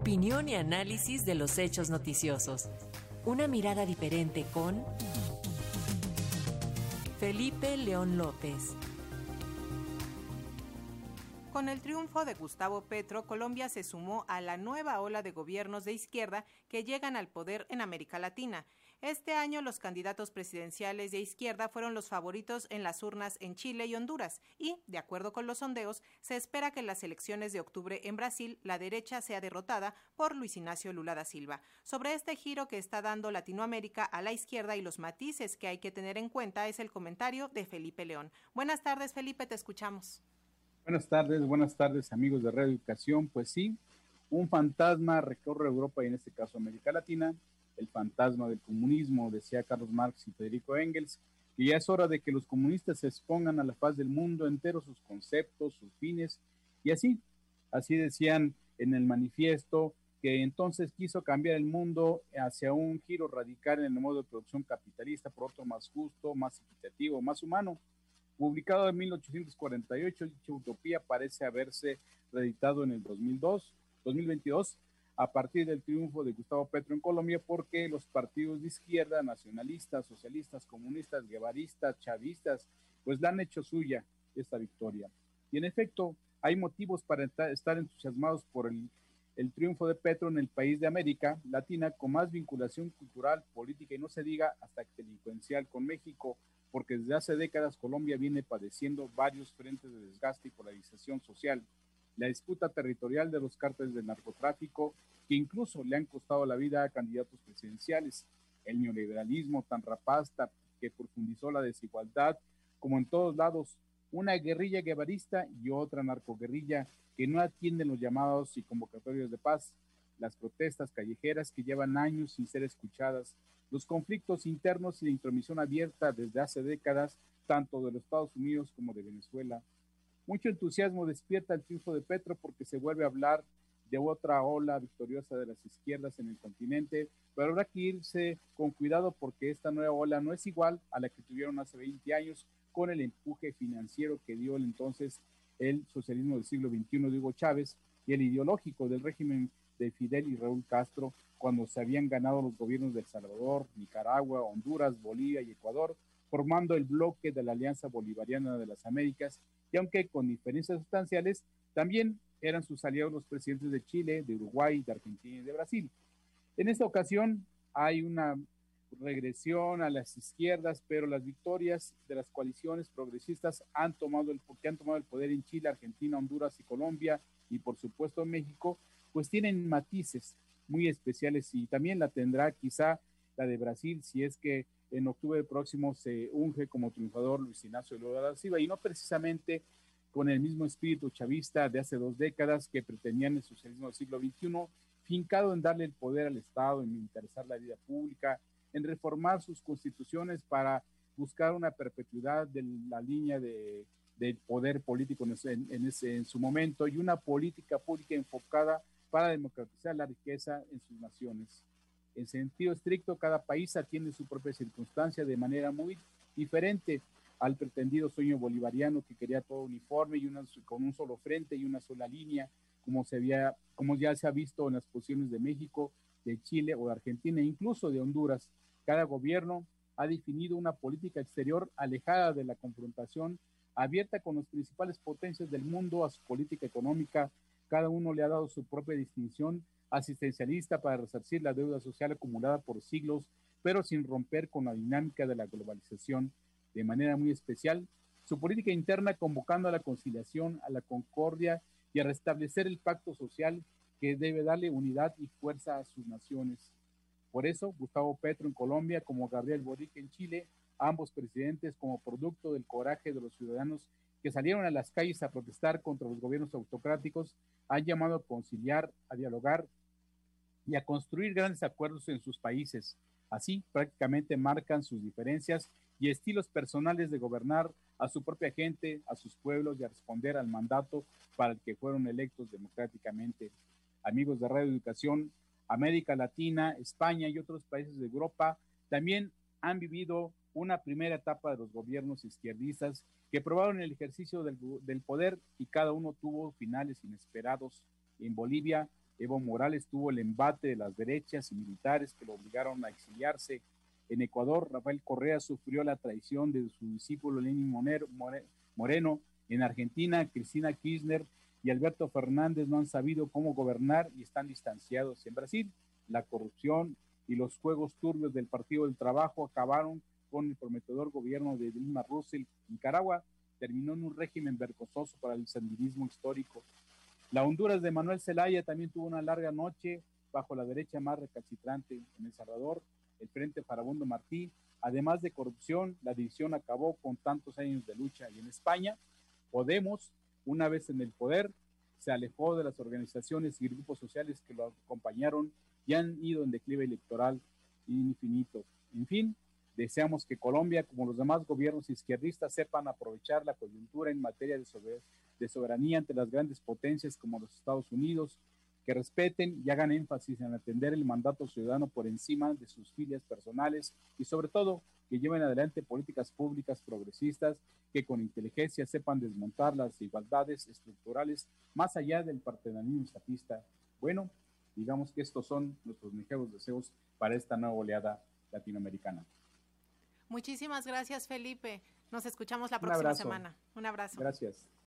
Opinión y análisis de los hechos noticiosos. Una mirada diferente con Felipe León López. Con el triunfo de Gustavo Petro, Colombia se sumó a la nueva ola de gobiernos de izquierda que llegan al poder en América Latina. Este año los candidatos presidenciales de izquierda fueron los favoritos en las urnas en Chile y Honduras y, de acuerdo con los sondeos, se espera que en las elecciones de octubre en Brasil la derecha sea derrotada por Luis Ignacio Lula da Silva. Sobre este giro que está dando Latinoamérica a la izquierda y los matices que hay que tener en cuenta es el comentario de Felipe León. Buenas tardes, Felipe, te escuchamos. Buenas tardes, buenas tardes amigos de Radio Educación. Pues sí, un fantasma recorre Europa y en este caso América Latina, el fantasma del comunismo, decía Carlos Marx y Federico Engels, que ya es hora de que los comunistas se expongan a la faz del mundo entero sus conceptos, sus fines, y así, así decían en el manifiesto, que entonces quiso cambiar el mundo hacia un giro radical en el modo de producción capitalista por otro más justo, más equitativo, más humano. Publicado en 1848, dicha utopía parece haberse reeditado en el 2002, 2022 a partir del triunfo de Gustavo Petro en Colombia porque los partidos de izquierda, nacionalistas, socialistas, comunistas, guevaristas, chavistas, pues la han hecho suya esta victoria. Y en efecto, hay motivos para estar entusiasmados por el, triunfo de Petro en el país de América Latina con más vinculación cultural, política y no se diga hasta delincuencial con México, porque desde hace décadas Colombia viene padeciendo varios frentes de desgaste y polarización social. La disputa territorial de los cárteles del narcotráfico, que incluso le han costado la vida a candidatos presidenciales, el neoliberalismo tan rapaz que profundizó la desigualdad, como en todos lados, una guerrilla guevarista y otra narcoguerrilla que no atienden los llamados y convocatorios de paz, las protestas callejeras que llevan años sin ser escuchadas, los conflictos internos y la intromisión abierta desde hace décadas, tanto de los Estados Unidos como de Venezuela. Mucho entusiasmo despierta el triunfo de Petro porque se vuelve a hablar de otra ola victoriosa de las izquierdas en el continente, pero habrá que irse con cuidado porque esta nueva ola no es igual a la que tuvieron hace 20 años con el empuje financiero que dio el entonces el socialismo del siglo XXI de Hugo Chávez y el ideológico del régimen de Fidel y Raúl Castro cuando se habían ganado los gobiernos de El Salvador, Nicaragua, Honduras, Bolivia y Ecuador, formando el bloque de la Alianza Bolivariana de las Américas, y aunque con diferencias sustanciales, también eran sus aliados los presidentes de Chile, de Uruguay, de Argentina y de Brasil. En esta ocasión hay una regresión a las izquierdas, pero las victorias de las coaliciones progresistas han tomado el, que han tomado el poder en Chile, Argentina, Honduras y Colombia, y por supuesto México, pues tienen matices muy especiales y también la tendrá quizá la de Brasil si es que en octubre próximo se unge como triunfador Luis Ignacio Lula da Silva y no precisamente con el mismo espíritu chavista de hace dos décadas que pretendían el socialismo del siglo XXI, fincado en darle el poder al Estado, en militarizar la vida pública, en reformar sus constituciones para buscar una perpetuidad de la línea de, del poder político en, su momento y una política pública enfocada para democratizar la riqueza en sus naciones. En sentido estricto, cada país atiende su propia circunstancia de manera muy diferente al pretendido sueño bolivariano que quería todo uniforme y con un solo frente y una sola línea, como, se había, como ya se ha visto en las posiciones de México, de Chile o de Argentina, e incluso de Honduras. Cada gobierno ha definido una política exterior alejada de la confrontación, abierta con las principales potencias del mundo a su política económica cada uno le ha dado su propia distinción asistencialista para resarcir la deuda social acumulada por siglos, pero sin romper con la dinámica de la globalización. De manera muy especial, su política interna convocando a la conciliación, a la concordia y a restablecer el pacto social que debe darle unidad y fuerza a sus naciones. Por eso, Gustavo Petro en Colombia, como Gabriel Boric en Chile, ambos presidentes como producto del coraje de los ciudadanos que salieron a las calles a protestar contra los gobiernos autocráticos, han llamado a conciliar, a dialogar y a construir grandes acuerdos en sus países. Así, prácticamente marcan sus diferencias y estilos personales de gobernar a su propia gente, a sus pueblos y a responder al mandato para el que fueron electos democráticamente. Amigos de Radio Educación, América Latina, España y otros países de Europa también han vivido una primera etapa de los gobiernos izquierdistas que probaron el ejercicio del, poder y cada uno tuvo finales inesperados. En Bolivia, Evo Morales tuvo el embate de las derechas y militares que lo obligaron a exiliarse. En Ecuador, Rafael Correa sufrió la traición de su discípulo Lenin Moreno. En Argentina, Cristina Kirchner y Alberto Fernández no han sabido cómo gobernar y están distanciados. En Brasil, la corrupción y los juegos turbios del Partido del Trabajo acabaron con el prometedor gobierno de Dilma Rousseff. Nicaragua terminó en un régimen vergonzoso para el sandinismo histórico. La Honduras de Manuel Zelaya también tuvo una larga noche bajo la derecha más recalcitrante en El Salvador, el Frente Farabundo Martí. Además de corrupción, la división acabó con tantos años de lucha. Y en España, Podemos, una vez en el poder, se alejó de las organizaciones y grupos sociales que lo acompañaron y han ido en declive electoral infinito. En fin, deseamos que Colombia, como los demás gobiernos izquierdistas, sepan aprovechar la coyuntura en materia de, soberanía ante las grandes potencias como los Estados Unidos, que respeten y hagan énfasis en atender el mandato ciudadano por encima de sus filias personales y sobre todo que lleven adelante políticas públicas progresistas que con inteligencia sepan desmontar las desigualdades estructurales más allá del partenariado estatista. Bueno, digamos que estos son nuestros ligeros deseos para esta nueva oleada latinoamericana. Muchísimas gracias, Felipe. Nos escuchamos la próxima semana. Un abrazo. Gracias.